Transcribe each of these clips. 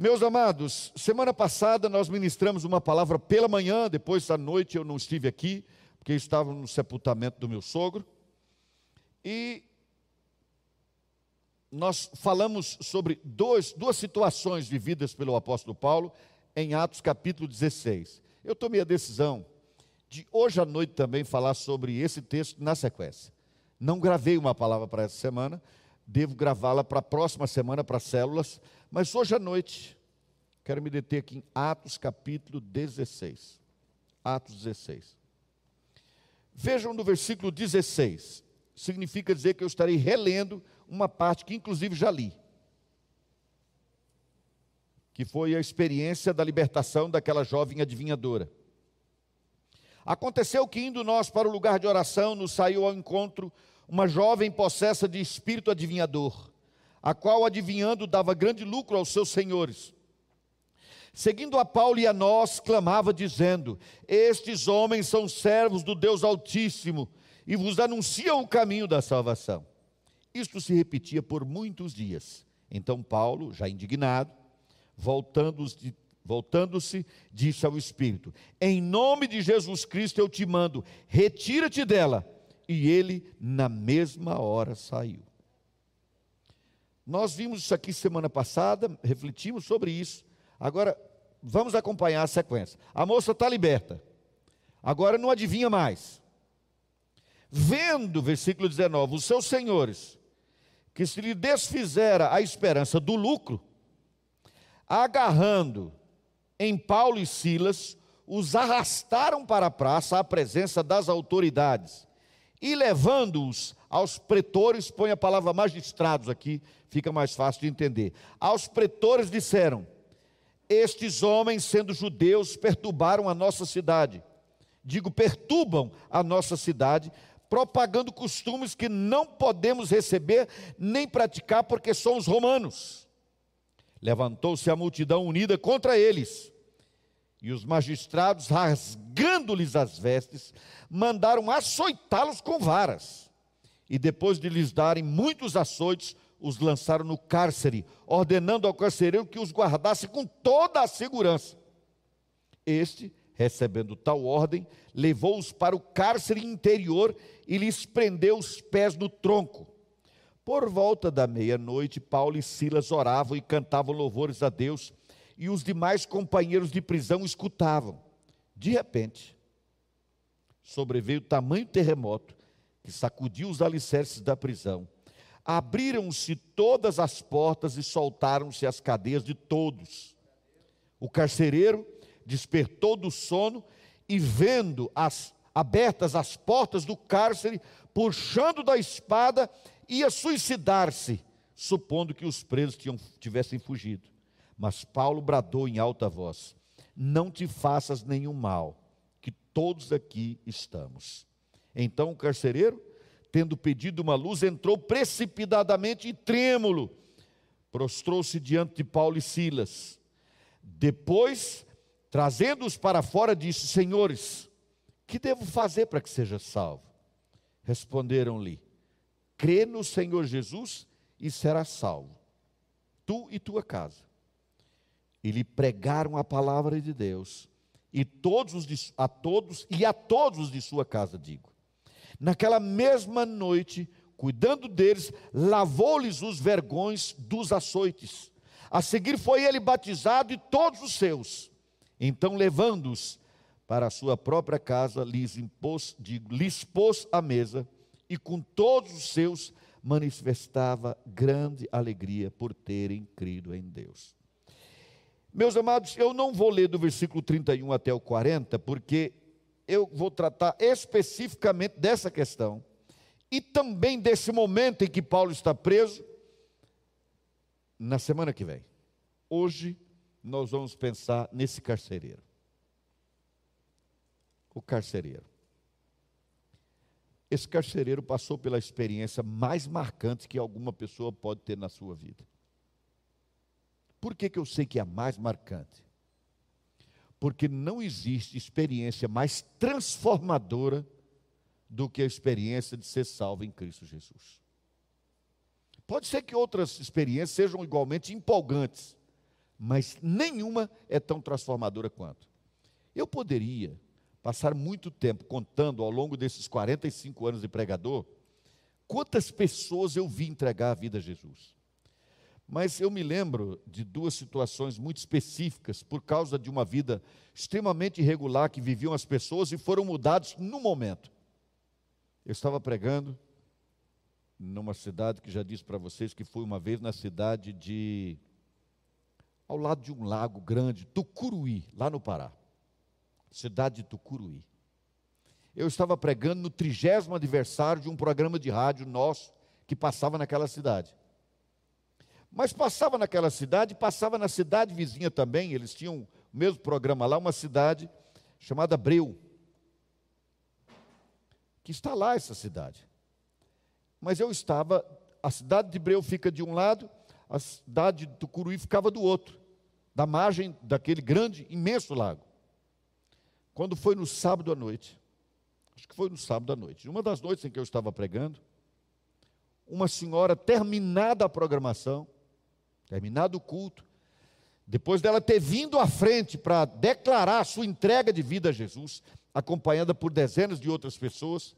Meus amados, semana passada nós ministramos uma palavra pela manhã, depois à noite eu não estive aqui, porque estava no sepultamento do meu sogro. E nós falamos sobre dois, duas situações vividas pelo apóstolo Paulo em Atos capítulo 16. Eu tomei a decisão de hoje à noite também falar sobre esse texto na sequência. Não gravei uma palavra para essa semana, devo gravá-la para a próxima semana para células, mas hoje à noite quero me deter aqui em Atos capítulo 16. Atos 16. Vejam no versículo 16. Significa dizer que eu estarei relendo uma parte que inclusive já li. Que foi a experiência da libertação daquela jovem adivinhadora. Aconteceu que, indo nós para o lugar de oração, nos saiu ao encontro uma jovem possessa de espírito adivinhador, a qual, adivinhando, dava grande lucro aos seus senhores. Seguindo a Paulo e a nós, clamava, dizendo: Estes homens são servos do Deus Altíssimo e vos anunciam o caminho da salvação. Isto se repetia por muitos dias. Então Paulo, já indignado, voltando-se Voltando-se, disse ao Espírito: Em nome de Jesus Cristo eu te mando, retira-te dela. E ele, na mesma hora, saiu. Nós vimos isso aqui semana passada, refletimos sobre isso. Agora, vamos acompanhar a sequência. A moça está liberta. Agora não adivinha mais. Vendo, versículo 19, os seus senhores, que se lhe desfizera a esperança do lucro, agarrando em Paulo e Silas, os arrastaram para a praça à presença das autoridades e levando-os aos pretores, põe a palavra magistrados aqui, fica mais fácil de entender. Aos pretores disseram: Estes homens, sendo judeus, perturbaram a nossa cidade. Digo, perturbam a nossa cidade, propagando costumes que não podemos receber nem praticar porque somos romanos. Levantou-se a multidão unida contra eles. E os magistrados, rasgando-lhes as vestes, mandaram açoitá-los com varas. E depois de lhes darem muitos açoites, os lançaram no cárcere, ordenando ao carcereiro que os guardasse com toda a segurança. Este, recebendo tal ordem, levou-os para o cárcere interior e lhes prendeu os pés no tronco por volta da meia-noite, Paulo e Silas oravam e cantavam louvores a Deus, e os demais companheiros de prisão escutavam. De repente, sobreveio tamanho terremoto que sacudiu os alicerces da prisão. Abriram-se todas as portas e soltaram-se as cadeias de todos. O carcereiro despertou do sono e, vendo as abertas as portas do cárcere, puxando da espada, ia suicidar-se, supondo que os presos tinham, tivessem fugido. Mas Paulo bradou em alta voz: Não te faças nenhum mal, que todos aqui estamos. Então o carcereiro, tendo pedido uma luz, entrou precipitadamente e trêmulo, prostrou-se diante de Paulo e Silas. Depois, trazendo-os para fora, disse: Senhores, que devo fazer para que seja salvo? Responderam-lhe: crê no Senhor Jesus e serás salvo, tu e tua casa. E lhe pregaram a palavra de Deus, e todos os de, a todos e a todos os de sua casa, digo. Naquela mesma noite, cuidando deles, lavou-lhes os vergões dos açoites. A seguir foi ele batizado e todos os seus. Então, levando-os para a sua própria casa, lhes impôs, digo, lhes pôs a mesa e com todos os seus manifestava grande alegria por terem crido em Deus. Meus amados, eu não vou ler do versículo 31 até o 40, porque eu vou tratar especificamente dessa questão e também desse momento em que Paulo está preso na semana que vem. Hoje nós vamos pensar nesse carcereiro. O carcereiro. Esse carcereiro passou pela experiência mais marcante que alguma pessoa pode ter na sua vida. Por que, que eu sei que é a mais marcante? Porque não existe experiência mais transformadora do que a experiência de ser salvo em Cristo Jesus. Pode ser que outras experiências sejam igualmente empolgantes, mas nenhuma é tão transformadora quanto. Eu poderia passar muito tempo contando ao longo desses 45 anos de pregador quantas pessoas eu vi entregar a vida a Jesus. Mas eu me lembro de duas situações muito específicas por causa de uma vida extremamente irregular que viviam as pessoas e foram mudados no momento. Eu estava pregando numa cidade que já disse para vocês que fui uma vez na cidade de ao lado de um lago grande, Tucuruí, lá no Pará. Cidade de Tucuruí. Eu estava pregando no trigésimo aniversário de um programa de rádio nosso que passava naquela cidade. Mas passava naquela cidade, passava na cidade vizinha também, eles tinham o mesmo programa lá, uma cidade chamada Breu. Que está lá essa cidade. Mas eu estava, a cidade de Breu fica de um lado, a cidade de Tucuruí ficava do outro, da margem daquele grande, imenso lago. Quando foi no sábado à noite, acho que foi no sábado à noite, uma das noites em que eu estava pregando, uma senhora, terminada a programação, terminado o culto, depois dela ter vindo à frente para declarar a sua entrega de vida a Jesus, acompanhada por dezenas de outras pessoas,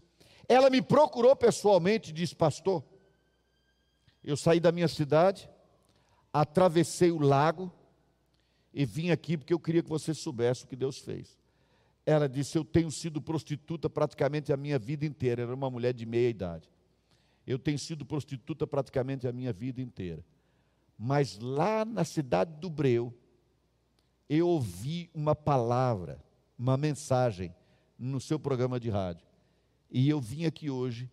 ela me procurou pessoalmente e disse: Pastor, eu saí da minha cidade, atravessei o lago e vim aqui porque eu queria que você soubesse o que Deus fez. Ela disse: Eu tenho sido prostituta praticamente a minha vida inteira. Era uma mulher de meia idade. Eu tenho sido prostituta praticamente a minha vida inteira. Mas lá na cidade do Breu, eu ouvi uma palavra, uma mensagem no seu programa de rádio. E eu vim aqui hoje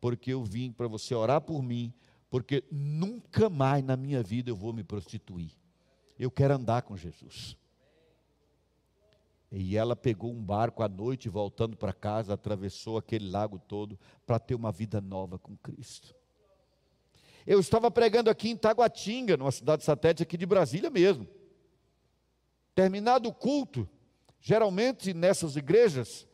porque eu vim para você orar por mim, porque nunca mais na minha vida eu vou me prostituir. Eu quero andar com Jesus. E ela pegou um barco à noite, voltando para casa, atravessou aquele lago todo para ter uma vida nova com Cristo. Eu estava pregando aqui em Taguatinga, numa cidade satélite aqui de Brasília mesmo. Terminado o culto, geralmente nessas igrejas,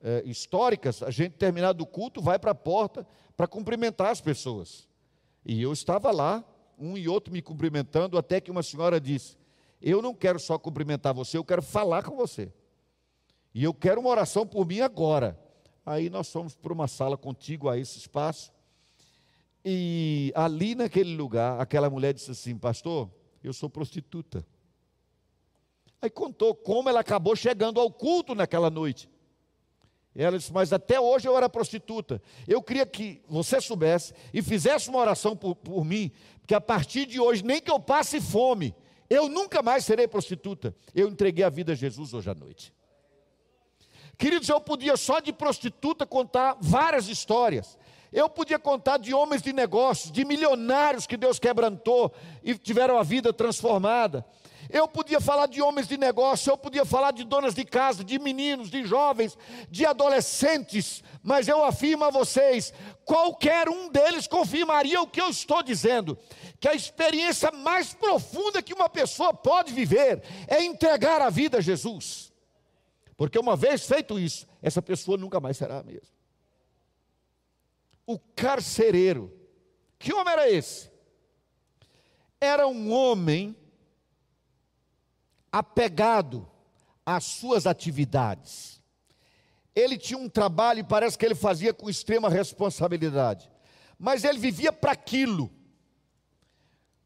é, históricas, a gente, terminado o culto, vai para a porta para cumprimentar as pessoas. E eu estava lá, um e outro me cumprimentando, até que uma senhora disse: Eu não quero só cumprimentar você, eu quero falar com você. E eu quero uma oração por mim agora. Aí nós fomos para uma sala contigo a esse espaço. E ali naquele lugar, aquela mulher disse assim: Pastor, eu sou prostituta. Aí contou como ela acabou chegando ao culto naquela noite. E ela disse: Mas até hoje eu era prostituta. Eu queria que você soubesse e fizesse uma oração por, por mim, porque a partir de hoje, nem que eu passe fome, eu nunca mais serei prostituta. Eu entreguei a vida a Jesus hoje à noite. Queridos, eu podia só de prostituta contar várias histórias. Eu podia contar de homens de negócios, de milionários que Deus quebrantou e tiveram a vida transformada. Eu podia falar de homens de negócio, eu podia falar de donas de casa, de meninos, de jovens, de adolescentes, mas eu afirmo a vocês: qualquer um deles confirmaria o que eu estou dizendo, que a experiência mais profunda que uma pessoa pode viver é entregar a vida a Jesus. Porque uma vez feito isso, essa pessoa nunca mais será a mesma. O carcereiro, que homem era esse? Era um homem apegado às suas atividades. Ele tinha um trabalho e parece que ele fazia com extrema responsabilidade, mas ele vivia para aquilo.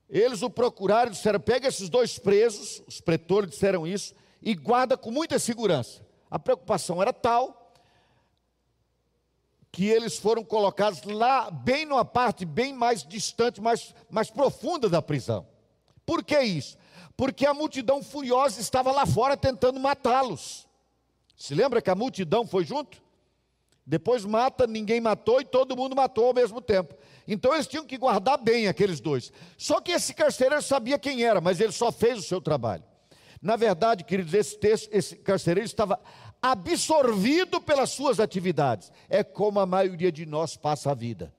Eles o procuraram e disseram: pega esses dois presos, os pretores disseram isso, e guarda com muita segurança. A preocupação era tal que eles foram colocados lá, bem numa parte bem mais distante, mais, mais profunda da prisão. Por que isso? porque a multidão furiosa estava lá fora tentando matá-los. Se lembra que a multidão foi junto? Depois mata, ninguém matou e todo mundo matou ao mesmo tempo. Então eles tinham que guardar bem aqueles dois. Só que esse carcereiro sabia quem era, mas ele só fez o seu trabalho. Na verdade, queridos, esse, texto, esse carcereiro estava absorvido pelas suas atividades. É como a maioria de nós passa a vida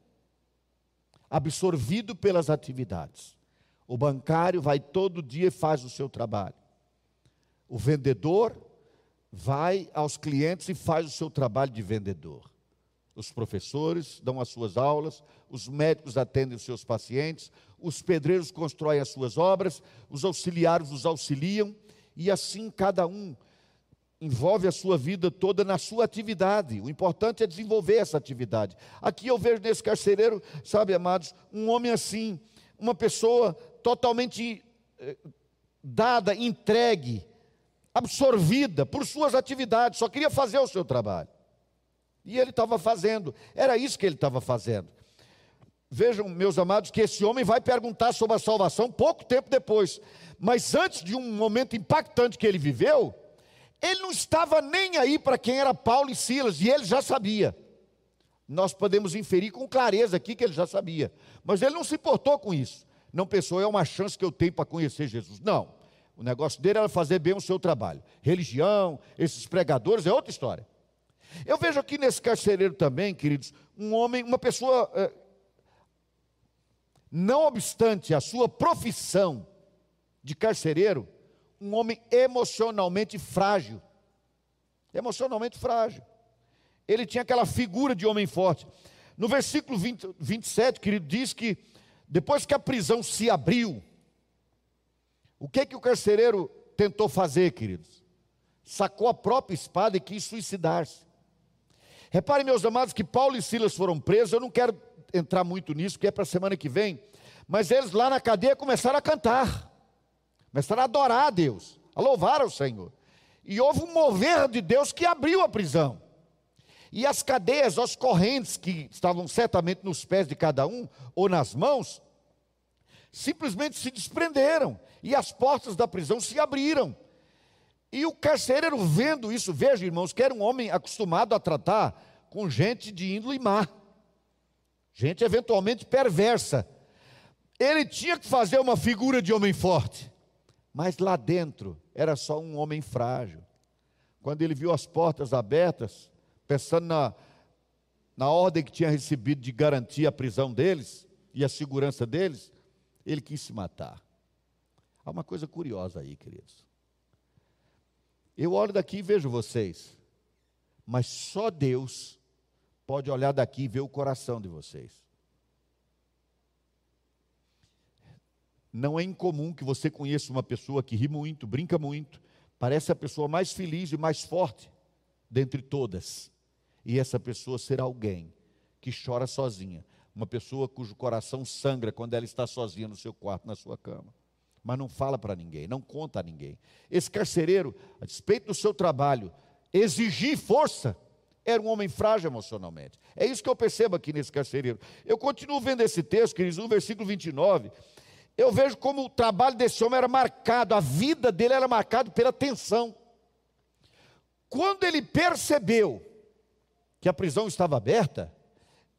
absorvido pelas atividades. O bancário vai todo dia e faz o seu trabalho. O vendedor vai aos clientes e faz o seu trabalho de vendedor. Os professores dão as suas aulas, os médicos atendem os seus pacientes, os pedreiros constroem as suas obras, os auxiliares os auxiliam, e assim cada um envolve a sua vida toda na sua atividade. O importante é desenvolver essa atividade. Aqui eu vejo nesse carcereiro, sabe, amados, um homem assim, uma pessoa totalmente eh, dada, entregue, absorvida por suas atividades, só queria fazer o seu trabalho. E ele estava fazendo, era isso que ele estava fazendo. Vejam, meus amados, que esse homem vai perguntar sobre a salvação pouco tempo depois, mas antes de um momento impactante que ele viveu, ele não estava nem aí para quem era Paulo e Silas, e ele já sabia. Nós podemos inferir com clareza aqui que ele já sabia, mas ele não se importou com isso. Não pensou, é uma chance que eu tenho para conhecer Jesus. Não. O negócio dele era fazer bem o seu trabalho. Religião, esses pregadores, é outra história. Eu vejo aqui nesse carcereiro também, queridos, um homem, uma pessoa, eh, não obstante a sua profissão de carcereiro, um homem emocionalmente frágil. Emocionalmente frágil. Ele tinha aquela figura de homem forte. No versículo 20, 27, querido, diz que depois que a prisão se abriu, o que que o carcereiro tentou fazer, queridos? Sacou a própria espada e quis suicidar-se. Reparem, meus amados, que Paulo e Silas foram presos. Eu não quero entrar muito nisso, porque é para a semana que vem. Mas eles lá na cadeia começaram a cantar. Começaram a adorar a Deus, a louvar ao Senhor. E houve um mover de Deus que abriu a prisão. E as cadeias, as correntes que estavam certamente nos pés de cada um, ou nas mãos, simplesmente se desprenderam. E as portas da prisão se abriram. E o carcereiro, vendo isso, veja, irmãos, que era um homem acostumado a tratar com gente de índole má, gente eventualmente perversa. Ele tinha que fazer uma figura de homem forte. Mas lá dentro era só um homem frágil. Quando ele viu as portas abertas, pensando na, na ordem que tinha recebido de garantir a prisão deles e a segurança deles, ele quis se matar. Há uma coisa curiosa aí, queridos. Eu olho daqui e vejo vocês, mas só Deus pode olhar daqui e ver o coração de vocês. Não é incomum que você conheça uma pessoa que ri muito, brinca muito, parece a pessoa mais feliz e mais forte dentre todas. E essa pessoa será alguém que chora sozinha, uma pessoa cujo coração sangra quando ela está sozinha no seu quarto, na sua cama. Mas não fala para ninguém, não conta a ninguém. Esse carcereiro, a despeito do seu trabalho, exigir força, era um homem frágil emocionalmente. É isso que eu percebo aqui nesse carcereiro. Eu continuo vendo esse texto, queridos, no versículo 29, eu vejo como o trabalho desse homem era marcado, a vida dele era marcada pela tensão. Quando ele percebeu que a prisão estava aberta,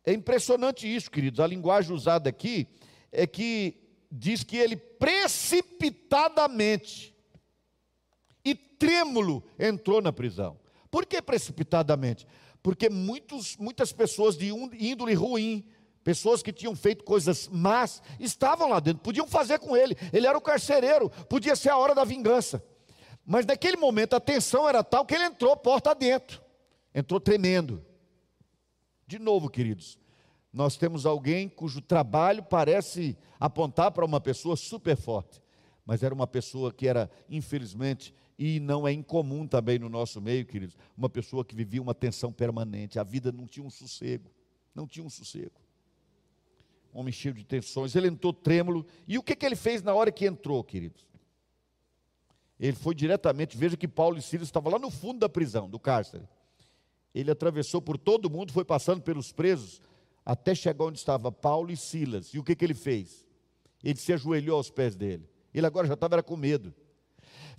é impressionante isso, queridos. A linguagem usada aqui é que diz que ele precipitadamente e trêmulo entrou na prisão. Por que precipitadamente? Porque muitos, muitas pessoas de índole ruim, Pessoas que tinham feito coisas más estavam lá dentro, podiam fazer com ele. Ele era o carcereiro, podia ser a hora da vingança. Mas naquele momento a tensão era tal que ele entrou porta dentro, entrou tremendo. De novo, queridos, nós temos alguém cujo trabalho parece apontar para uma pessoa super forte, mas era uma pessoa que era, infelizmente, e não é incomum também no nosso meio, queridos, uma pessoa que vivia uma tensão permanente, a vida não tinha um sossego, não tinha um sossego homem cheio de tensões, ele entrou trêmulo. E o que, que ele fez na hora que entrou, queridos? Ele foi diretamente, veja que Paulo e Silas estavam lá no fundo da prisão, do cárcere. Ele atravessou por todo mundo, foi passando pelos presos, até chegar onde estava Paulo e Silas. E o que, que ele fez? Ele se ajoelhou aos pés dele. Ele agora já estava com medo.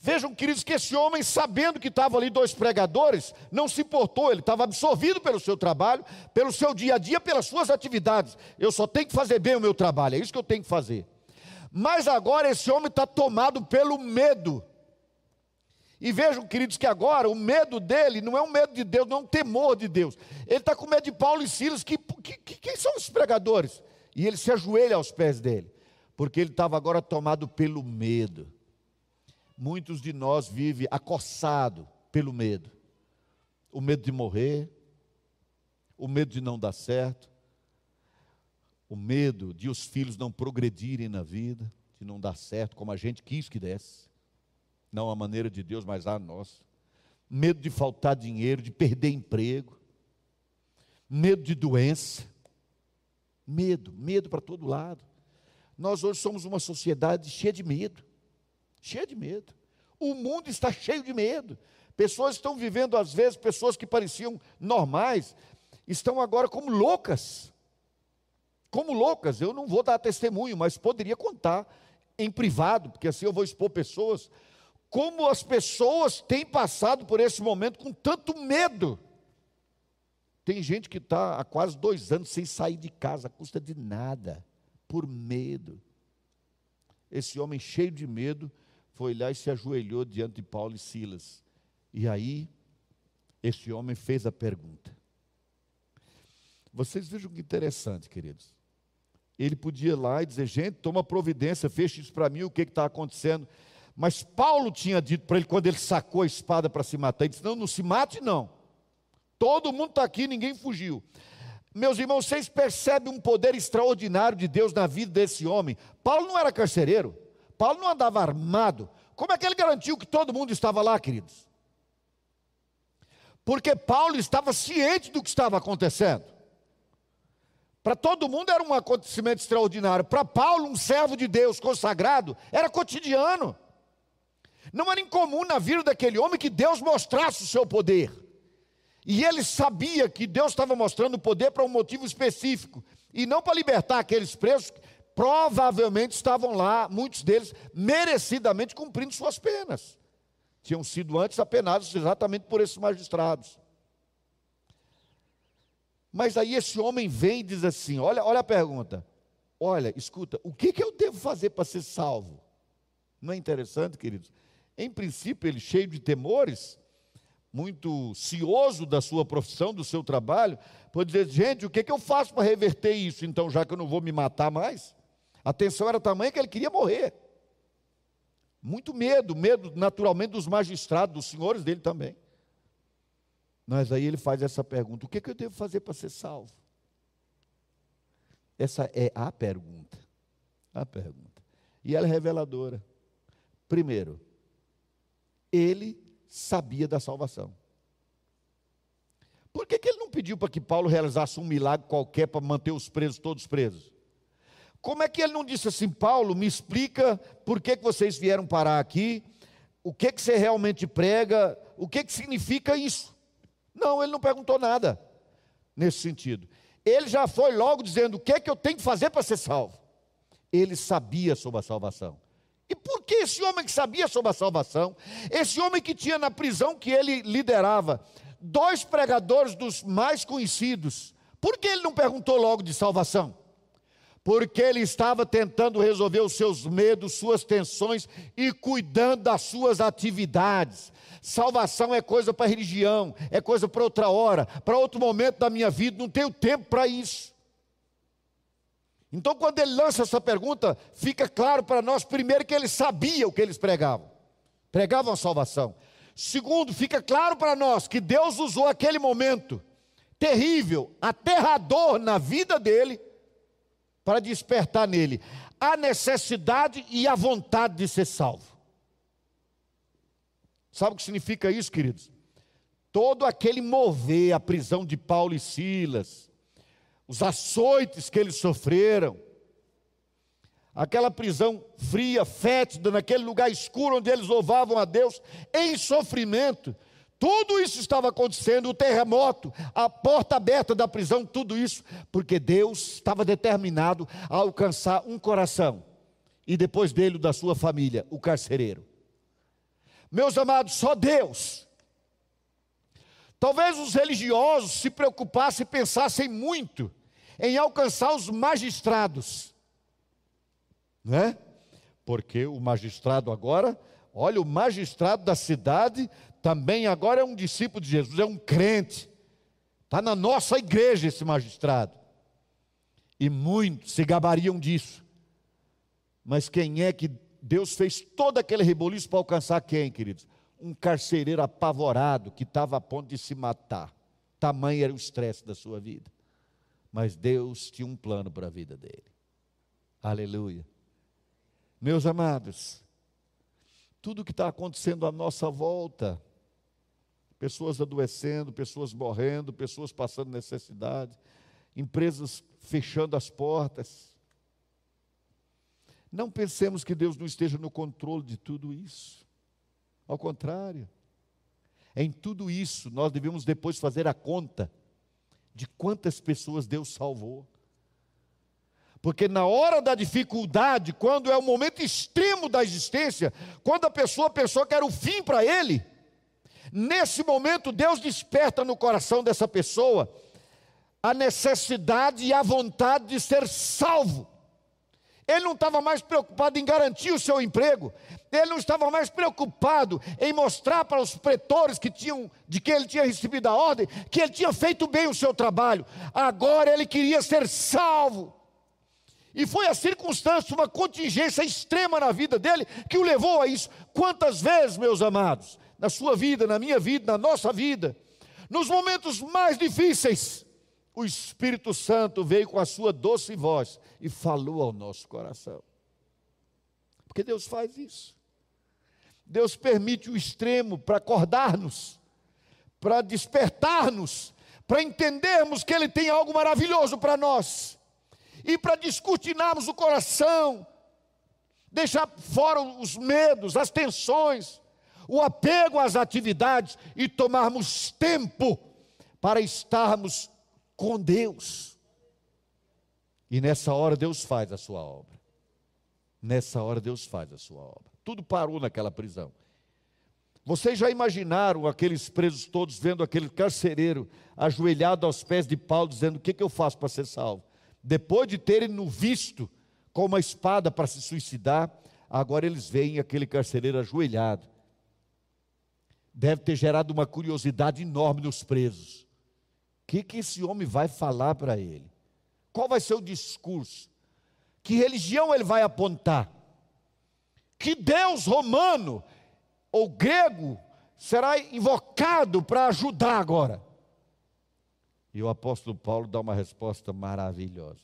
Vejam, queridos, que esse homem, sabendo que estavam ali dois pregadores, não se importou, ele estava absorvido pelo seu trabalho, pelo seu dia a dia, pelas suas atividades. Eu só tenho que fazer bem o meu trabalho, é isso que eu tenho que fazer. Mas agora esse homem está tomado pelo medo. E vejam, queridos, que agora o medo dele não é um medo de Deus, não é um temor de Deus. Ele está com medo de Paulo e Silas, que, que, que quem são os pregadores? E ele se ajoelha aos pés dele, porque ele estava agora tomado pelo medo. Muitos de nós vivem acossado pelo medo. O medo de morrer, o medo de não dar certo, o medo de os filhos não progredirem na vida, de não dar certo como a gente quis que desse. Não a maneira de Deus, mas a nossa. Medo de faltar dinheiro, de perder emprego. Medo de doença. Medo, medo para todo lado. Nós hoje somos uma sociedade cheia de medo. Cheia de medo. O mundo está cheio de medo. Pessoas estão vivendo, às vezes, pessoas que pareciam normais, estão agora como loucas. Como loucas. Eu não vou dar testemunho, mas poderia contar em privado, porque assim eu vou expor pessoas como as pessoas têm passado por esse momento com tanto medo. Tem gente que está há quase dois anos sem sair de casa, custa de nada, por medo. Esse homem cheio de medo foi lá e se ajoelhou diante de Paulo e Silas. E aí, esse homem fez a pergunta. Vocês vejam que interessante, queridos. Ele podia ir lá e dizer: gente, toma providência, feche isso para mim, o que está acontecendo. Mas Paulo tinha dito para ele, quando ele sacou a espada para se matar, ele disse: Não, não se mate, não. Todo mundo está aqui, ninguém fugiu. Meus irmãos, vocês percebem um poder extraordinário de Deus na vida desse homem. Paulo não era carcereiro, Paulo não andava armado. Como é que ele garantiu que todo mundo estava lá, queridos? Porque Paulo estava ciente do que estava acontecendo. Para todo mundo era um acontecimento extraordinário. Para Paulo, um servo de Deus consagrado, era cotidiano. Não era incomum na vida daquele homem que Deus mostrasse o seu poder. E ele sabia que Deus estava mostrando o poder para um motivo específico e não para libertar aqueles presos provavelmente estavam lá, muitos deles merecidamente cumprindo suas penas. Tinham sido antes apenados exatamente por esses magistrados. Mas aí esse homem vem e diz assim: olha, olha a pergunta. Olha, escuta, o que, que eu devo fazer para ser salvo? Não é interessante, queridos? Em princípio, ele cheio de temores, muito cioso da sua profissão, do seu trabalho, pode dizer: gente, o que, que eu faço para reverter isso, então, já que eu não vou me matar mais? A tensão era tamanha que ele queria morrer. Muito medo, medo naturalmente dos magistrados, dos senhores dele também. Mas aí ele faz essa pergunta: o que, que eu devo fazer para ser salvo? Essa é a pergunta. A pergunta. E ela é reveladora. Primeiro, ele sabia da salvação. Por que, que ele não pediu para que Paulo realizasse um milagre qualquer para manter os presos todos presos? Como é que ele não disse assim, Paulo, me explica por que, que vocês vieram parar aqui, o que, que você realmente prega, o que, que significa isso? Não, ele não perguntou nada nesse sentido. Ele já foi logo dizendo o que, que eu tenho que fazer para ser salvo. Ele sabia sobre a salvação. E por que esse homem que sabia sobre a salvação, esse homem que tinha na prisão que ele liderava, dois pregadores dos mais conhecidos, por que ele não perguntou logo de salvação? Porque ele estava tentando resolver os seus medos, suas tensões e cuidando das suas atividades. Salvação é coisa para religião, é coisa para outra hora, para outro momento da minha vida, não tenho tempo para isso. Então, quando ele lança essa pergunta, fica claro para nós, primeiro, que ele sabia o que eles pregavam pregavam a salvação. Segundo, fica claro para nós que Deus usou aquele momento terrível, aterrador na vida dele, para despertar nele a necessidade e a vontade de ser salvo. Sabe o que significa isso, queridos? Todo aquele mover a prisão de Paulo e Silas, os açoites que eles sofreram, aquela prisão fria, fétida, naquele lugar escuro onde eles louvavam a Deus em sofrimento. Tudo isso estava acontecendo, o terremoto, a porta aberta da prisão, tudo isso, porque Deus estava determinado a alcançar um coração, e depois dele o da sua família, o carcereiro. Meus amados, só Deus Talvez os religiosos se preocupassem e pensassem muito em alcançar os magistrados, né? Porque o magistrado agora, olha, o magistrado da cidade também agora é um discípulo de Jesus, é um crente, está na nossa igreja esse magistrado, e muitos se gabariam disso, mas quem é que Deus fez todo aquele reboliço para alcançar quem, queridos? Um carcereiro apavorado que estava a ponto de se matar. Tamanho era o estresse da sua vida. Mas Deus tinha um plano para a vida dele. Aleluia. Meus amados, tudo que está acontecendo à nossa volta, pessoas adoecendo, pessoas morrendo, pessoas passando necessidade, empresas fechando as portas. Não pensemos que Deus não esteja no controle de tudo isso. Ao contrário, em tudo isso nós devemos depois fazer a conta de quantas pessoas Deus salvou. Porque na hora da dificuldade, quando é o momento extremo da existência, quando a pessoa pensou que era o fim para ele, nesse momento Deus desperta no coração dessa pessoa a necessidade e a vontade de ser salvo. Ele não estava mais preocupado em garantir o seu emprego, ele não estava mais preocupado em mostrar para os pretores que tinham, de que ele tinha recebido a ordem, que ele tinha feito bem o seu trabalho. Agora ele queria ser salvo. E foi a circunstância, uma contingência extrema na vida dele que o levou a isso. Quantas vezes, meus amados, na sua vida, na minha vida, na nossa vida, nos momentos mais difíceis, o Espírito Santo veio com a sua doce voz e falou ao nosso coração. Porque Deus faz isso. Deus permite o extremo para acordar-nos, para despertar-nos, para entendermos que Ele tem algo maravilhoso para nós e para descortinarmos o coração, deixar fora os medos, as tensões, o apego às atividades e tomarmos tempo para estarmos com Deus. E nessa hora Deus faz a sua obra. Nessa hora Deus faz a sua obra. Tudo parou naquela prisão. Vocês já imaginaram aqueles presos todos vendo aquele carcereiro ajoelhado aos pés de Paulo, dizendo: O que, que eu faço para ser salvo? Depois de terem no visto com uma espada para se suicidar, agora eles veem aquele carcereiro ajoelhado. Deve ter gerado uma curiosidade enorme nos presos. O que, que esse homem vai falar para ele? Qual vai ser o discurso? Que religião ele vai apontar? Que Deus romano ou grego será invocado para ajudar agora? E o apóstolo Paulo dá uma resposta maravilhosa: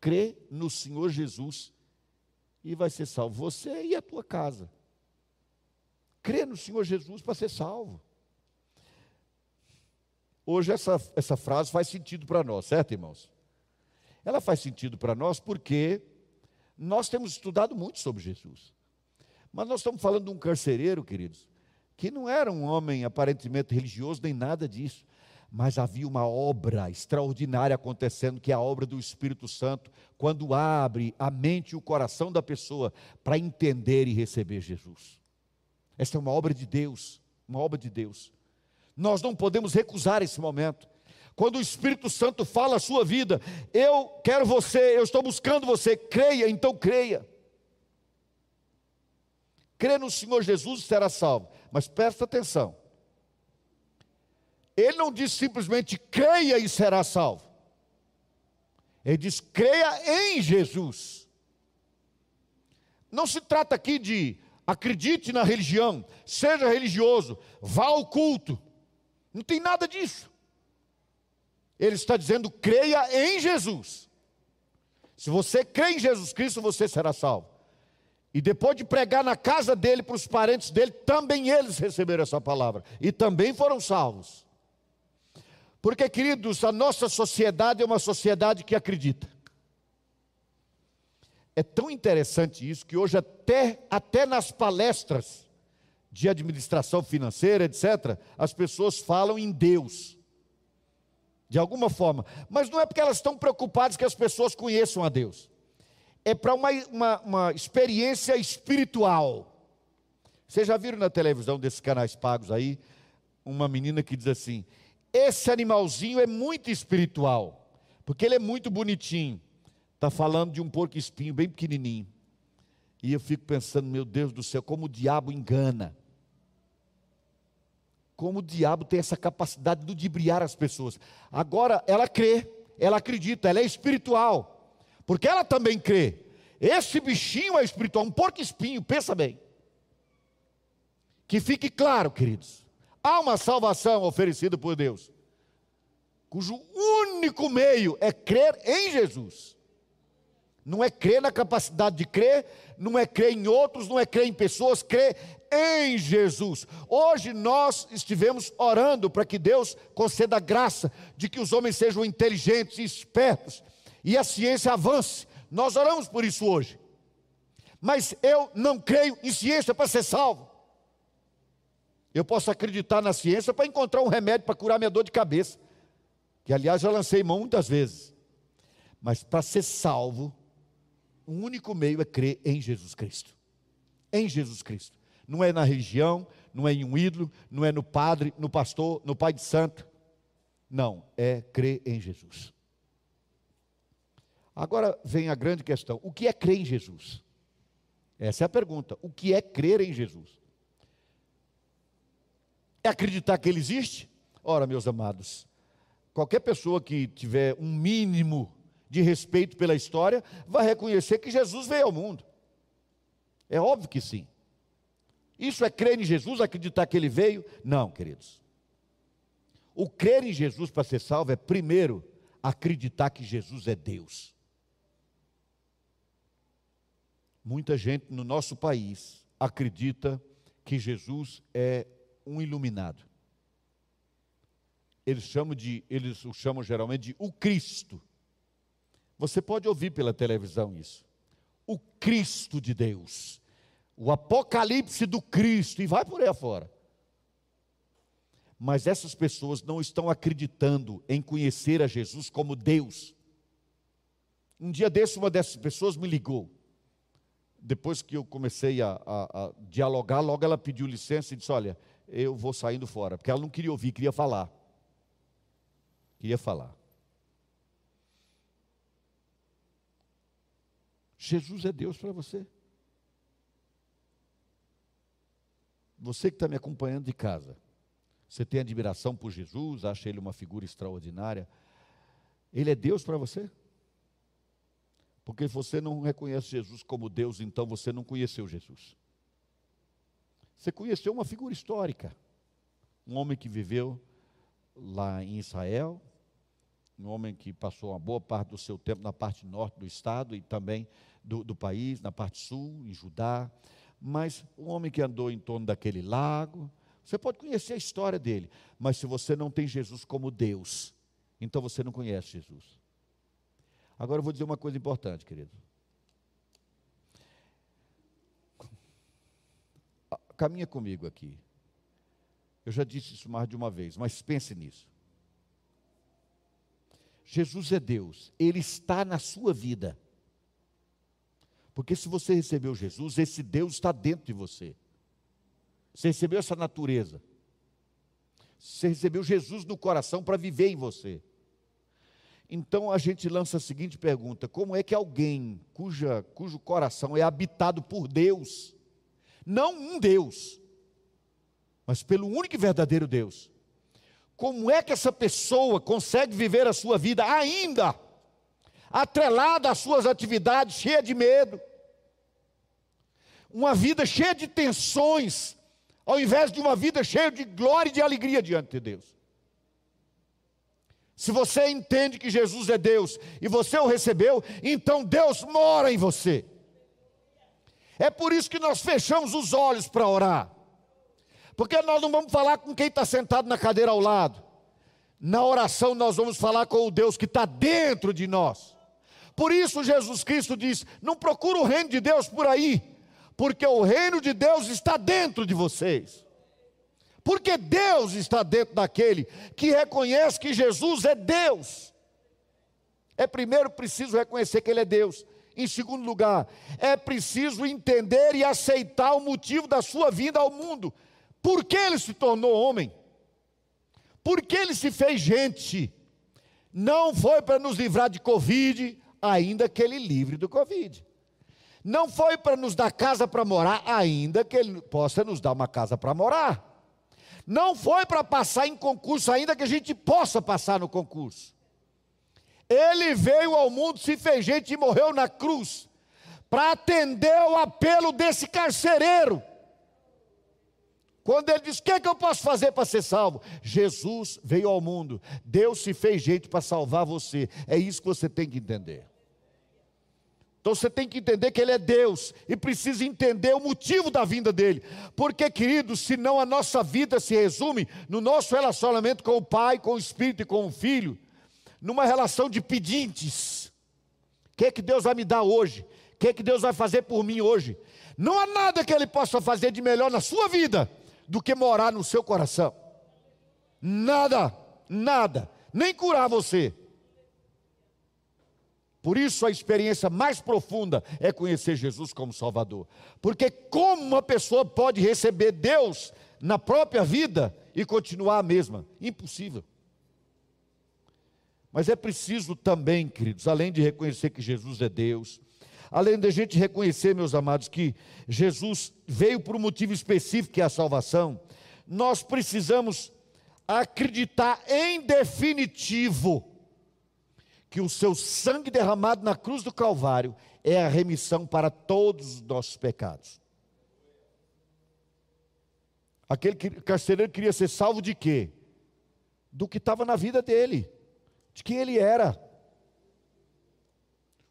crê no Senhor Jesus e vai ser salvo, você e a tua casa. Crê no Senhor Jesus para ser salvo. Hoje essa, essa frase faz sentido para nós, certo, irmãos? Ela faz sentido para nós porque nós temos estudado muito sobre Jesus. Mas nós estamos falando de um carcereiro, queridos, que não era um homem aparentemente religioso nem nada disso mas havia uma obra extraordinária acontecendo, que é a obra do Espírito Santo, quando abre a mente e o coração da pessoa para entender e receber Jesus. Esta é uma obra de Deus, uma obra de Deus. Nós não podemos recusar esse momento. Quando o Espírito Santo fala a sua vida, eu quero você, eu estou buscando você, creia, então creia. Crê no Senhor Jesus e será salvo. Mas presta atenção ele não diz simplesmente creia e será salvo. Ele diz creia em Jesus. Não se trata aqui de acredite na religião, seja religioso, vá ao culto. Não tem nada disso. Ele está dizendo creia em Jesus. Se você crê em Jesus Cristo, você será salvo. E depois de pregar na casa dele para os parentes dele, também eles receberam essa palavra e também foram salvos. Porque, queridos, a nossa sociedade é uma sociedade que acredita. É tão interessante isso que hoje, até, até nas palestras de administração financeira, etc., as pessoas falam em Deus. De alguma forma. Mas não é porque elas estão preocupadas que as pessoas conheçam a Deus. É para uma, uma, uma experiência espiritual. Vocês já viram na televisão desses canais pagos aí, uma menina que diz assim: esse animalzinho é muito espiritual, porque ele é muito bonitinho. Está falando de um porco espinho bem pequenininho. E eu fico pensando, meu Deus do céu, como o diabo engana. Como o diabo tem essa capacidade de ludibriar as pessoas. Agora, ela crê, ela acredita, ela é espiritual. Porque ela também crê. Esse bichinho é espiritual, um porco espinho, pensa bem. Que fique claro, queridos. Há uma salvação oferecida por Deus. cujo único meio é crer em Jesus. Não é crer na capacidade de crer, não é crer em outros, não é crer em pessoas, crer em Jesus. Hoje nós estivemos orando para que Deus conceda a graça de que os homens sejam inteligentes e espertos e a ciência avance. Nós oramos por isso hoje. Mas eu não creio em ciência para ser salvo. Eu posso acreditar na ciência para encontrar um remédio para curar minha dor de cabeça, que aliás já lancei mão muitas vezes. Mas para ser salvo, o único meio é crer em Jesus Cristo. Em Jesus Cristo. Não é na religião, não é em um ídolo, não é no padre, no pastor, no pai de santo. Não, é crer em Jesus. Agora vem a grande questão: o que é crer em Jesus? Essa é a pergunta. O que é crer em Jesus? É acreditar que Ele existe? Ora, meus amados, qualquer pessoa que tiver um mínimo de respeito pela história vai reconhecer que Jesus veio ao mundo. É óbvio que sim. Isso é crer em Jesus, acreditar que Ele veio? Não, queridos. O crer em Jesus para ser salvo é, primeiro, acreditar que Jesus é Deus. Muita gente no nosso país acredita que Jesus é um iluminado. Eles chamam de, eles o chamam geralmente de o Cristo. Você pode ouvir pela televisão isso. O Cristo de Deus. O apocalipse do Cristo e vai por aí afora. Mas essas pessoas não estão acreditando em conhecer a Jesus como Deus. Um dia desse, uma dessas pessoas me ligou depois que eu comecei a, a, a, dialogar, logo ela pediu licença e disse: Olha, eu vou saindo fora, porque ela não queria ouvir, queria falar. Queria falar. Jesus é Deus para você. Você que está me acompanhando de casa, você tem admiração por Jesus, acha ele uma figura extraordinária. Ele é Deus para você? Porque você não reconhece Jesus como Deus, então você não conheceu Jesus. Você conheceu uma figura histórica. Um homem que viveu lá em Israel, um homem que passou uma boa parte do seu tempo na parte norte do estado e também do, do país, na parte sul, em Judá. Mas um homem que andou em torno daquele lago. Você pode conhecer a história dele, mas se você não tem Jesus como Deus, então você não conhece Jesus. Agora eu vou dizer uma coisa importante, querido. Caminha comigo aqui. Eu já disse isso mais de uma vez, mas pense nisso. Jesus é Deus, Ele está na sua vida. Porque se você recebeu Jesus, esse Deus está dentro de você. Você recebeu essa natureza. Você recebeu Jesus no coração para viver em você. Então a gente lança a seguinte pergunta: como é que alguém cuja, cujo coração é habitado por Deus, não um Deus, mas pelo único e verdadeiro Deus, como é que essa pessoa consegue viver a sua vida ainda atrelada às suas atividades, cheia de medo, uma vida cheia de tensões, ao invés de uma vida cheia de glória e de alegria diante de Deus? Se você entende que Jesus é Deus e você o recebeu, então Deus mora em você. É por isso que nós fechamos os olhos para orar. Porque nós não vamos falar com quem está sentado na cadeira ao lado. Na oração nós vamos falar com o Deus que está dentro de nós. Por isso Jesus Cristo diz: não procura o reino de Deus por aí, porque o reino de Deus está dentro de vocês. Porque Deus está dentro daquele que reconhece que Jesus é Deus. É primeiro preciso reconhecer que Ele é Deus. Em segundo lugar, é preciso entender e aceitar o motivo da sua vinda ao mundo. Por que ele se tornou homem? Por que ele se fez gente? Não foi para nos livrar de Covid, ainda que ele livre do Covid. Não foi para nos dar casa para morar, ainda que ele possa nos dar uma casa para morar. Não foi para passar em concurso, ainda que a gente possa passar no concurso. Ele veio ao mundo, se fez gente e morreu na cruz, para atender o apelo desse carcereiro. Quando ele diz: O que, é que eu posso fazer para ser salvo? Jesus veio ao mundo, Deus se fez gente para salvar você. É isso que você tem que entender. Então você tem que entender que Ele é Deus e precisa entender o motivo da vinda dele. Porque, queridos, senão a nossa vida se resume no nosso relacionamento com o Pai, com o Espírito e com o Filho, numa relação de pedintes. O que é que Deus vai me dar hoje? O que é que Deus vai fazer por mim hoje? Não há nada que Ele possa fazer de melhor na sua vida do que morar no seu coração. Nada, nada, nem curar você por isso a experiência mais profunda é conhecer Jesus como Salvador. Porque como uma pessoa pode receber Deus na própria vida e continuar a mesma? Impossível. Mas é preciso também, queridos, além de reconhecer que Jesus é Deus, além de a gente reconhecer, meus amados, que Jesus veio por um motivo específico, que é a salvação, nós precisamos acreditar em definitivo que o seu sangue derramado na cruz do Calvário é a remissão para todos os nossos pecados. Aquele carcereiro queria ser salvo de quê? Do que estava na vida dele, de quem ele era.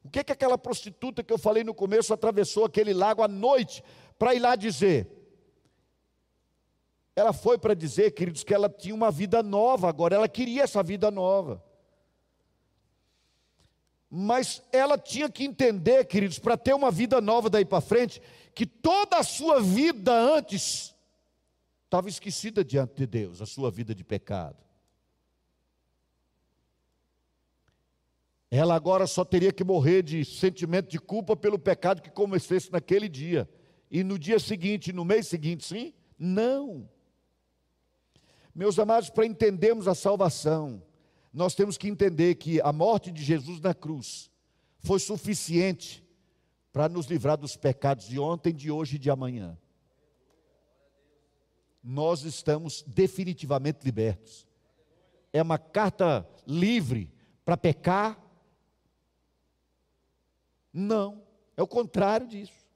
O que que aquela prostituta que eu falei no começo atravessou aquele lago à noite para ir lá dizer? Ela foi para dizer, queridos, que ela tinha uma vida nova agora, ela queria essa vida nova. Mas ela tinha que entender, queridos, para ter uma vida nova daí para frente, que toda a sua vida antes estava esquecida diante de Deus, a sua vida de pecado. Ela agora só teria que morrer de sentimento de culpa pelo pecado que cometesse naquele dia. E no dia seguinte, no mês seguinte, sim? Não. Meus amados, para entendermos a salvação, nós temos que entender que a morte de Jesus na cruz foi suficiente para nos livrar dos pecados de ontem, de hoje e de amanhã. Nós estamos definitivamente libertos. É uma carta livre para pecar? Não, é o contrário disso.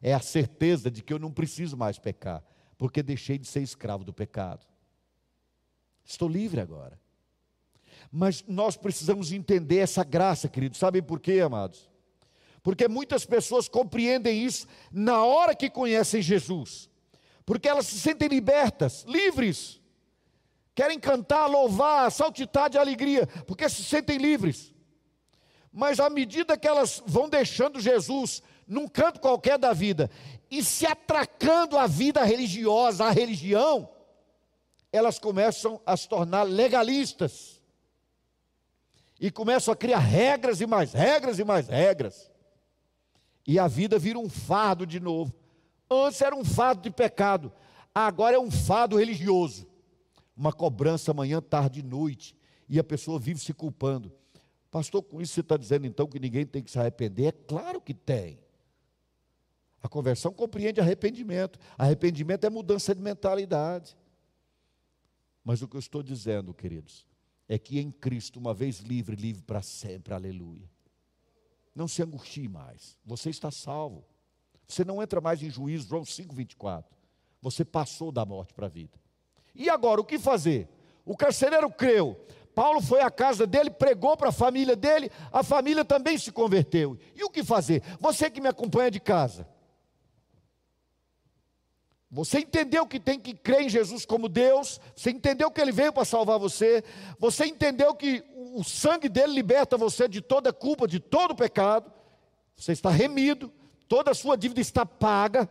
É a certeza de que eu não preciso mais pecar, porque deixei de ser escravo do pecado. Estou livre agora. Mas nós precisamos entender essa graça, queridos. Sabem por quê, amados? Porque muitas pessoas compreendem isso na hora que conhecem Jesus. Porque elas se sentem libertas, livres. Querem cantar, louvar, saltitar de alegria, porque se sentem livres. Mas à medida que elas vão deixando Jesus num canto qualquer da vida e se atracando à vida religiosa, à religião, elas começam a se tornar legalistas e começam a criar regras e mais regras e mais regras. E a vida vira um fardo de novo. Antes era um fardo de pecado, agora é um fardo religioso. Uma cobrança manhã, tarde e noite. E a pessoa vive se culpando. Pastor, com isso você está dizendo então que ninguém tem que se arrepender? É claro que tem. A conversão compreende arrependimento. Arrependimento é mudança de mentalidade. Mas o que eu estou dizendo, queridos, é que em Cristo, uma vez livre, livre para sempre, aleluia. Não se angustie mais, você está salvo. Você não entra mais em juízo, João 5, 24. Você passou da morte para a vida. E agora, o que fazer? O carcereiro creu. Paulo foi à casa dele, pregou para a família dele, a família também se converteu. E o que fazer? Você que me acompanha de casa, você entendeu que tem que crer em Jesus como Deus, você entendeu que Ele veio para salvar você, você entendeu que o sangue dele liberta você de toda culpa, de todo pecado, você está remido, toda a sua dívida está paga,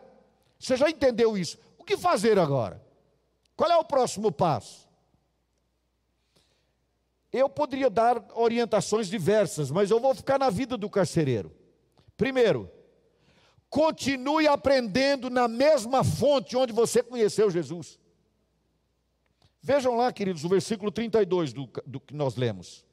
você já entendeu isso. O que fazer agora? Qual é o próximo passo? Eu poderia dar orientações diversas, mas eu vou ficar na vida do carcereiro. Primeiro, continue aprendendo na mesma fonte onde você conheceu Jesus. Vejam lá, queridos, o versículo 32 do, do que nós lemos.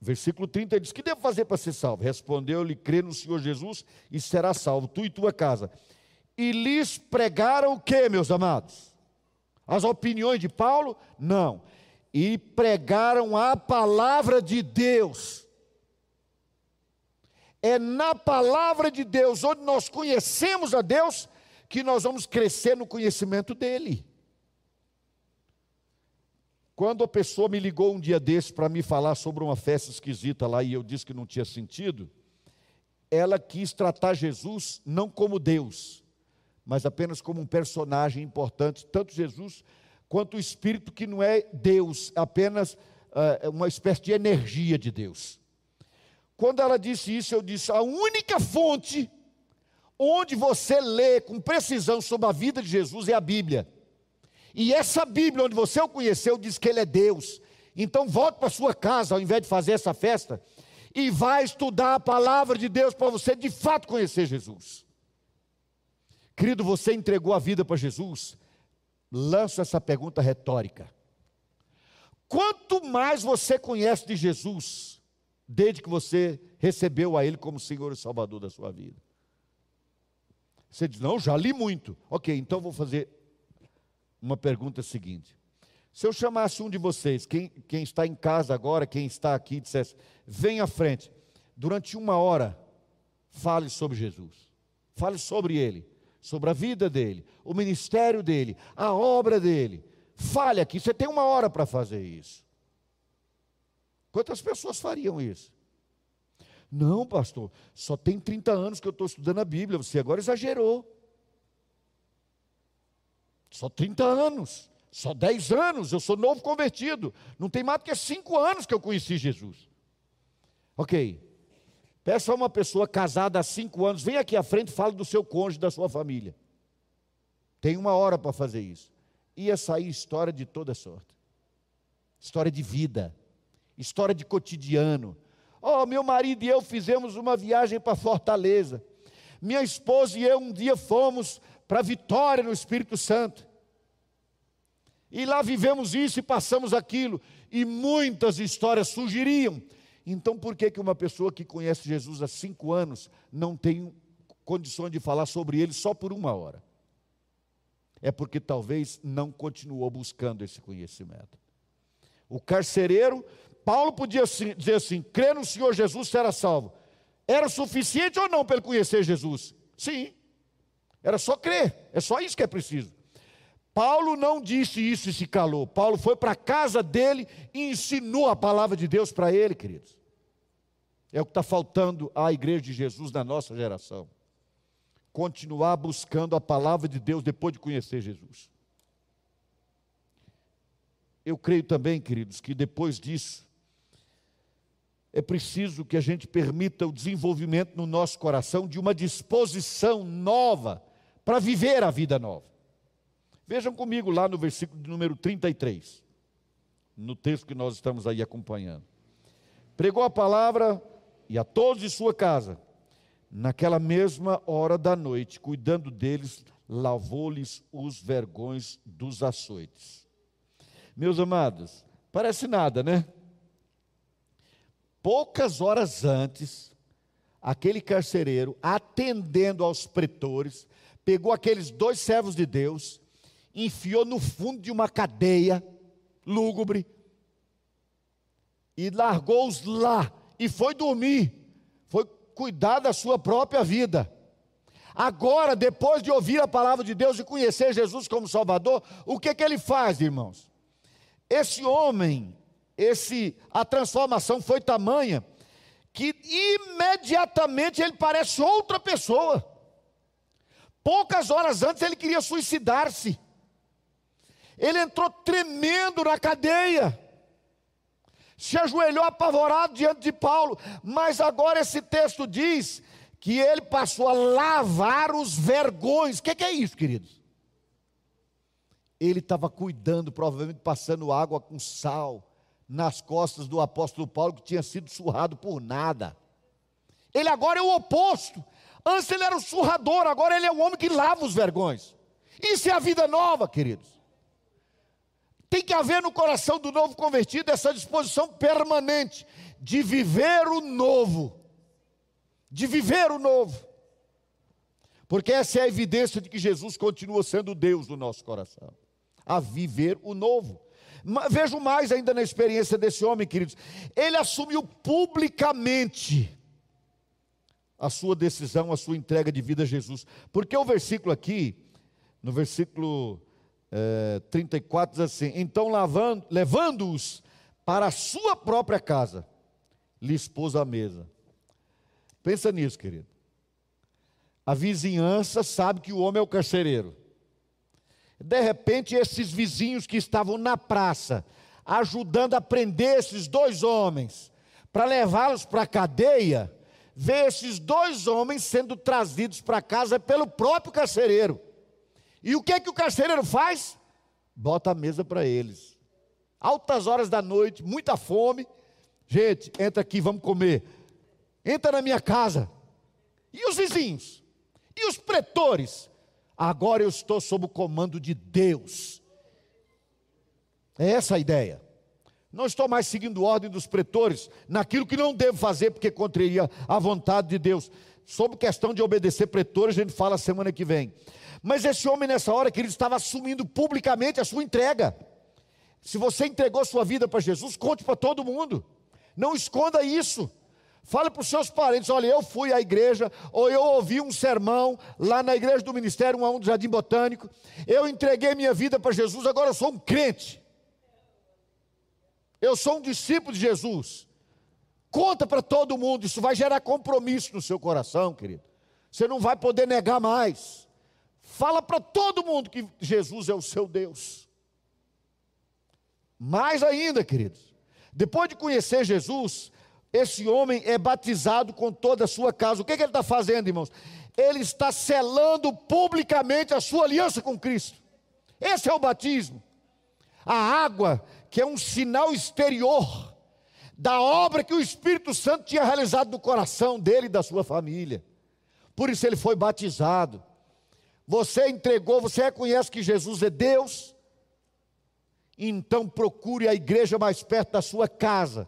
Versículo 30 diz: Que devo fazer para ser salvo? Respondeu-lhe: Crê no Senhor Jesus e será salvo, tu e tua casa. E lhes pregaram o que, meus amados? As opiniões de Paulo? Não. E pregaram a palavra de Deus. É na palavra de Deus, onde nós conhecemos a Deus, que nós vamos crescer no conhecimento dele. Quando a pessoa me ligou um dia desse para me falar sobre uma festa esquisita lá e eu disse que não tinha sentido, ela quis tratar Jesus não como Deus, mas apenas como um personagem importante, tanto Jesus quanto o Espírito que não é Deus, apenas uh, uma espécie de energia de Deus. Quando ela disse isso, eu disse: a única fonte onde você lê com precisão sobre a vida de Jesus é a Bíblia. E essa Bíblia, onde você o conheceu, diz que ele é Deus. Então volte para sua casa, ao invés de fazer essa festa, e vá estudar a palavra de Deus para você de fato conhecer Jesus. Querido, você entregou a vida para Jesus? Lanço essa pergunta retórica. Quanto mais você conhece de Jesus, desde que você recebeu a Ele como Senhor e Salvador da sua vida? Você diz, não, já li muito. Ok, então vou fazer uma pergunta seguinte. Se eu chamasse um de vocês, quem, quem está em casa agora, quem está aqui, dissesse, vem à frente, durante uma hora, fale sobre Jesus, fale sobre Ele, sobre a vida dele, o ministério dele, a obra dele. Fale aqui, você tem uma hora para fazer isso. Quantas pessoas fariam isso? Não, pastor, só tem 30 anos que eu estou estudando a Bíblia, você agora exagerou. Só 30 anos, só 10 anos, eu sou novo convertido. Não tem mais do que 5 anos que eu conheci Jesus. Ok. Peça a uma pessoa casada há 5 anos, vem aqui à frente e fala do seu cônjuge, da sua família. Tem uma hora para fazer isso. Ia sair história de toda sorte. História de vida, história de cotidiano, Oh, meu marido e eu fizemos uma viagem para Fortaleza. Minha esposa e eu um dia fomos para Vitória no Espírito Santo. E lá vivemos isso e passamos aquilo. E muitas histórias surgiriam. Então, por que, que uma pessoa que conhece Jesus há cinco anos não tem condições de falar sobre ele só por uma hora? É porque talvez não continuou buscando esse conhecimento. O carcereiro Paulo podia dizer assim: crer no Senhor Jesus será salvo. Era suficiente ou não para ele conhecer Jesus? Sim, era só crer, é só isso que é preciso. Paulo não disse isso e se calou. Paulo foi para a casa dele e ensinou a palavra de Deus para ele, queridos. É o que está faltando à igreja de Jesus na nossa geração. Continuar buscando a palavra de Deus depois de conhecer Jesus. Eu creio também, queridos, que depois disso, é preciso que a gente permita o desenvolvimento no nosso coração de uma disposição nova para viver a vida nova. Vejam comigo lá no versículo de número 33, no texto que nós estamos aí acompanhando. Pregou a palavra e a todos de sua casa, naquela mesma hora da noite, cuidando deles, lavou-lhes os vergões dos açoites. Meus amados, parece nada, né? poucas horas antes, aquele carcereiro, atendendo aos pretores, pegou aqueles dois servos de Deus, enfiou no fundo de uma cadeia lúgubre e largou-os lá e foi dormir, foi cuidar da sua própria vida. Agora, depois de ouvir a palavra de Deus e conhecer Jesus como Salvador, o que, que ele faz, irmãos? Esse homem esse a transformação foi tamanha que imediatamente ele parece outra pessoa. Poucas horas antes ele queria suicidar-se. Ele entrou tremendo na cadeia. Se ajoelhou apavorado diante de Paulo, mas agora esse texto diz que ele passou a lavar os vergões. O que, que é isso, queridos? Ele estava cuidando, provavelmente passando água com sal, nas costas do apóstolo Paulo, que tinha sido surrado por nada. Ele agora é o oposto. Antes ele era o surrador, agora ele é o homem que lava os vergões. Isso é a vida nova, queridos. Tem que haver no coração do novo convertido essa disposição permanente de viver o novo. De viver o novo. Porque essa é a evidência de que Jesus continua sendo Deus no nosso coração. A viver o novo. Vejo mais ainda na experiência desse homem, queridos. Ele assumiu publicamente a sua decisão, a sua entrega de vida a Jesus. Porque o versículo aqui, no versículo é, 34, diz assim: Então, levando-os para a sua própria casa, lhe expôs a mesa. Pensa nisso, querido. A vizinhança sabe que o homem é o carcereiro. De repente, esses vizinhos que estavam na praça, ajudando a prender esses dois homens, para levá-los para a cadeia, vê esses dois homens sendo trazidos para casa pelo próprio carcereiro. E o que é que o carcereiro faz? Bota a mesa para eles. Altas horas da noite, muita fome. Gente, entra aqui, vamos comer. Entra na minha casa. E os vizinhos? E os pretores? Agora eu estou sob o comando de Deus. É essa a ideia. Não estou mais seguindo ordem dos pretores naquilo que não devo fazer, porque contraria a vontade de Deus. Sobre questão de obedecer pretores, a gente fala semana que vem. Mas esse homem, nessa hora, que ele estava assumindo publicamente a sua entrega. Se você entregou sua vida para Jesus, conte para todo mundo. Não esconda isso. Fale para os seus parentes: olha, eu fui à igreja, ou eu ouvi um sermão lá na igreja do Ministério 1 do Jardim Botânico. Eu entreguei minha vida para Jesus, agora eu sou um crente. Eu sou um discípulo de Jesus. Conta para todo mundo, isso vai gerar compromisso no seu coração, querido. Você não vai poder negar mais. Fala para todo mundo que Jesus é o seu Deus. Mais ainda, queridos, depois de conhecer Jesus, esse homem é batizado com toda a sua casa. O que, que ele está fazendo, irmãos? Ele está selando publicamente a sua aliança com Cristo. Esse é o batismo. A água, que é um sinal exterior da obra que o Espírito Santo tinha realizado no coração dele e da sua família. Por isso ele foi batizado. Você entregou, você reconhece que Jesus é Deus? Então procure a igreja mais perto da sua casa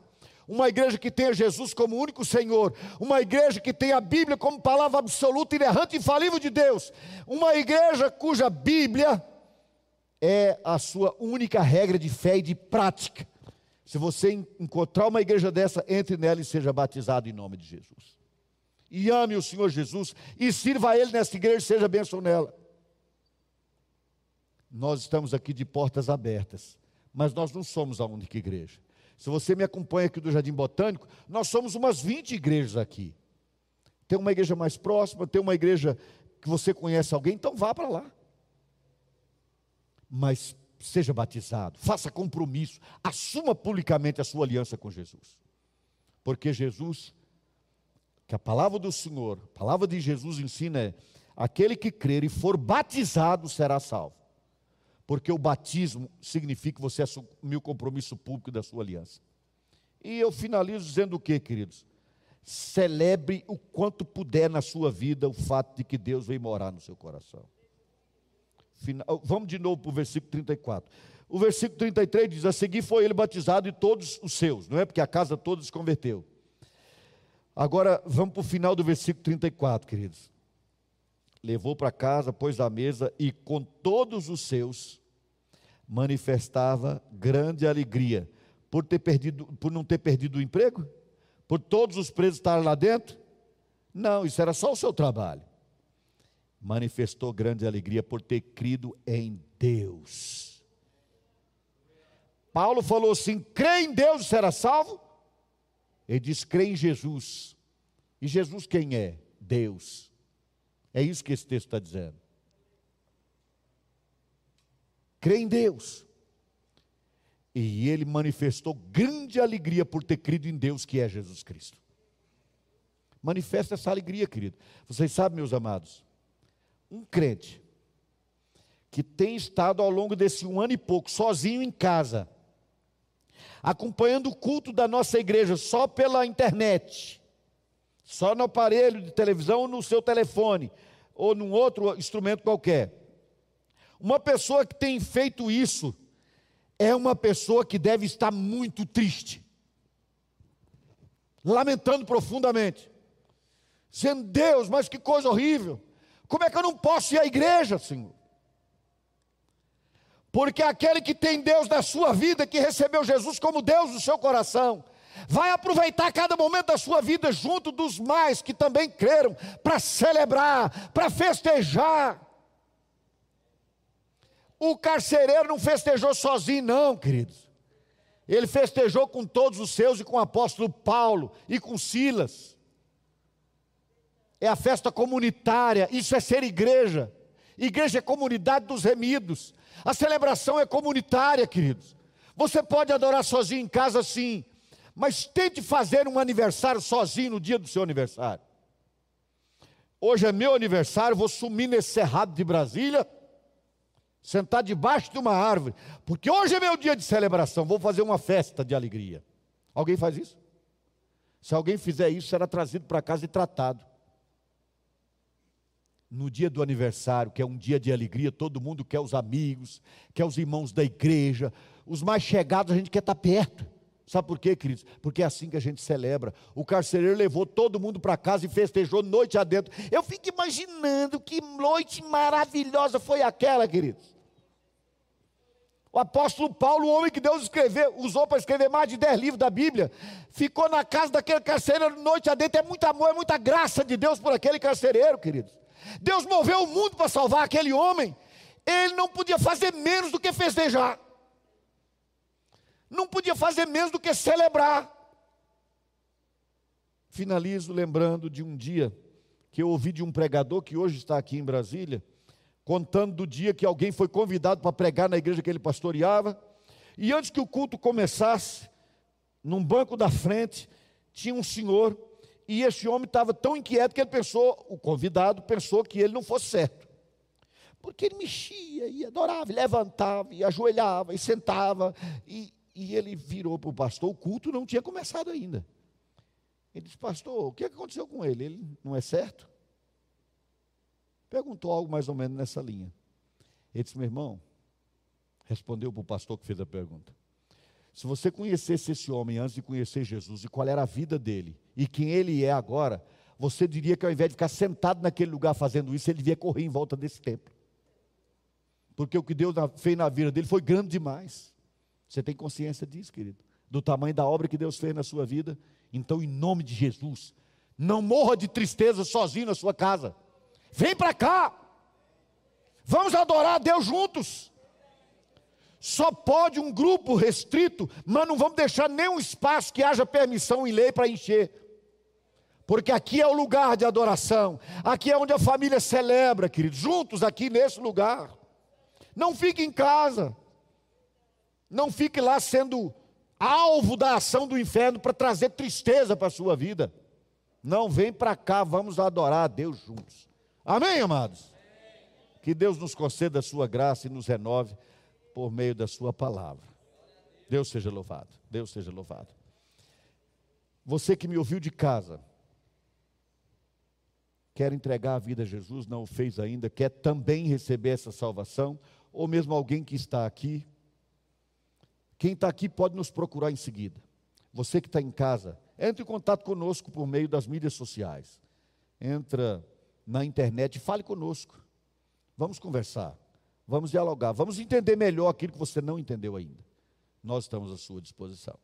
uma igreja que tenha Jesus como único Senhor, uma igreja que tenha a Bíblia como palavra absoluta, inerrante e infalível de Deus, uma igreja cuja Bíblia é a sua única regra de fé e de prática. Se você encontrar uma igreja dessa, entre nela e seja batizado em nome de Jesus. E ame o Senhor Jesus e sirva a Ele nessa igreja e seja bênção nela. Nós estamos aqui de portas abertas, mas nós não somos a única igreja. Se você me acompanha aqui do Jardim Botânico, nós somos umas 20 igrejas aqui. Tem uma igreja mais próxima, tem uma igreja que você conhece alguém, então vá para lá. Mas seja batizado, faça compromisso, assuma publicamente a sua aliança com Jesus. Porque Jesus, que a palavra do Senhor, a palavra de Jesus ensina é: aquele que crer e for batizado será salvo porque o batismo significa que você assumiu o compromisso público da sua aliança. E eu finalizo dizendo o que, queridos? Celebre o quanto puder na sua vida o fato de que Deus veio morar no seu coração. Final, vamos de novo para o versículo 34. O versículo 33 diz: A seguir foi ele batizado e todos os seus, não é? Porque a casa toda se converteu. Agora vamos para o final do versículo 34, queridos. Levou para casa, pôs à mesa e com todos os seus manifestava grande alegria por ter perdido, por não ter perdido o emprego, por todos os presos estarem lá dentro. Não, isso era só o seu trabalho. Manifestou grande alegria por ter crido em Deus. Paulo falou assim: crê em Deus e será salvo. Ele diz: crê em Jesus. E Jesus quem é? Deus. É isso que esse texto está dizendo crê em Deus. E ele manifestou grande alegria por ter crido em Deus, que é Jesus Cristo. Manifesta essa alegria, querido. Vocês sabem, meus amados, um crente que tem estado ao longo desse um ano e pouco sozinho em casa, acompanhando o culto da nossa igreja só pela internet, só no aparelho de televisão ou no seu telefone, ou num outro instrumento qualquer. Uma pessoa que tem feito isso é uma pessoa que deve estar muito triste, lamentando profundamente, dizendo: Deus, mas que coisa horrível, como é que eu não posso ir à igreja, Senhor? Porque aquele que tem Deus na sua vida, que recebeu Jesus como Deus no seu coração, Vai aproveitar cada momento da sua vida junto dos mais que também creram, para celebrar, para festejar. O carcereiro não festejou sozinho, não, queridos. Ele festejou com todos os seus e com o apóstolo Paulo e com Silas. É a festa comunitária, isso é ser igreja. Igreja é comunidade dos remidos. A celebração é comunitária, queridos. Você pode adorar sozinho em casa, sim, mas tente fazer um aniversário sozinho no dia do seu aniversário. Hoje é meu aniversário, vou sumir nesse cerrado de Brasília, sentar debaixo de uma árvore, porque hoje é meu dia de celebração, vou fazer uma festa de alegria. Alguém faz isso? Se alguém fizer isso, será trazido para casa e tratado no dia do aniversário, que é um dia de alegria, todo mundo quer os amigos, quer os irmãos da igreja, os mais chegados a gente quer estar perto. Sabe por quê, queridos? Porque é assim que a gente celebra. O carcereiro levou todo mundo para casa e festejou noite adentro. Eu fico imaginando que noite maravilhosa foi aquela, queridos. O apóstolo Paulo, o homem que Deus escreveu, usou para escrever mais de 10 livros da Bíblia, ficou na casa daquele carcereiro noite adentro. É muito amor, é muita graça de Deus por aquele carcereiro, queridos. Deus moveu o mundo para salvar aquele homem. Ele não podia fazer menos do que festejar. Não podia fazer menos do que celebrar. Finalizo lembrando de um dia que eu ouvi de um pregador que hoje está aqui em Brasília, contando do dia que alguém foi convidado para pregar na igreja que ele pastoreava. E antes que o culto começasse, num banco da frente, tinha um senhor e esse homem estava tão inquieto que ele pensou, o convidado pensou que ele não fosse certo. Porque ele mexia e adorava, e levantava, e ajoelhava, e sentava. E, e ele virou para o pastor, o culto não tinha começado ainda. Ele disse, pastor, o que aconteceu com ele? Ele não é certo? Perguntou algo mais ou menos nessa linha. Ele disse, meu irmão, respondeu para o pastor que fez a pergunta. Se você conhecesse esse homem antes de conhecer Jesus e qual era a vida dele e quem ele é agora, você diria que ao invés de ficar sentado naquele lugar fazendo isso, ele devia correr em volta desse templo. Porque o que Deus fez na vida dele foi grande demais. Você tem consciência disso, querido? Do tamanho da obra que Deus fez na sua vida? Então, em nome de Jesus, não morra de tristeza sozinho na sua casa. Vem para cá. Vamos adorar a Deus juntos. Só pode um grupo restrito, mas não vamos deixar nenhum espaço que haja permissão em lei para encher. Porque aqui é o lugar de adoração, aqui é onde a família celebra, queridos, juntos aqui nesse lugar. Não fique em casa, não fique lá sendo alvo da ação do inferno para trazer tristeza para a sua vida. Não, vem para cá, vamos adorar a Deus juntos. Amém, amados? Que Deus nos conceda a sua graça e nos renove por meio da Sua palavra. Deus seja louvado. Deus seja louvado. Você que me ouviu de casa, quer entregar a vida a Jesus, não o fez ainda, quer também receber essa salvação, ou mesmo alguém que está aqui. Quem está aqui pode nos procurar em seguida. Você que está em casa, entre em contato conosco por meio das mídias sociais. Entra na internet e fale conosco. Vamos conversar. Vamos dialogar, vamos entender melhor aquilo que você não entendeu ainda. Nós estamos à sua disposição.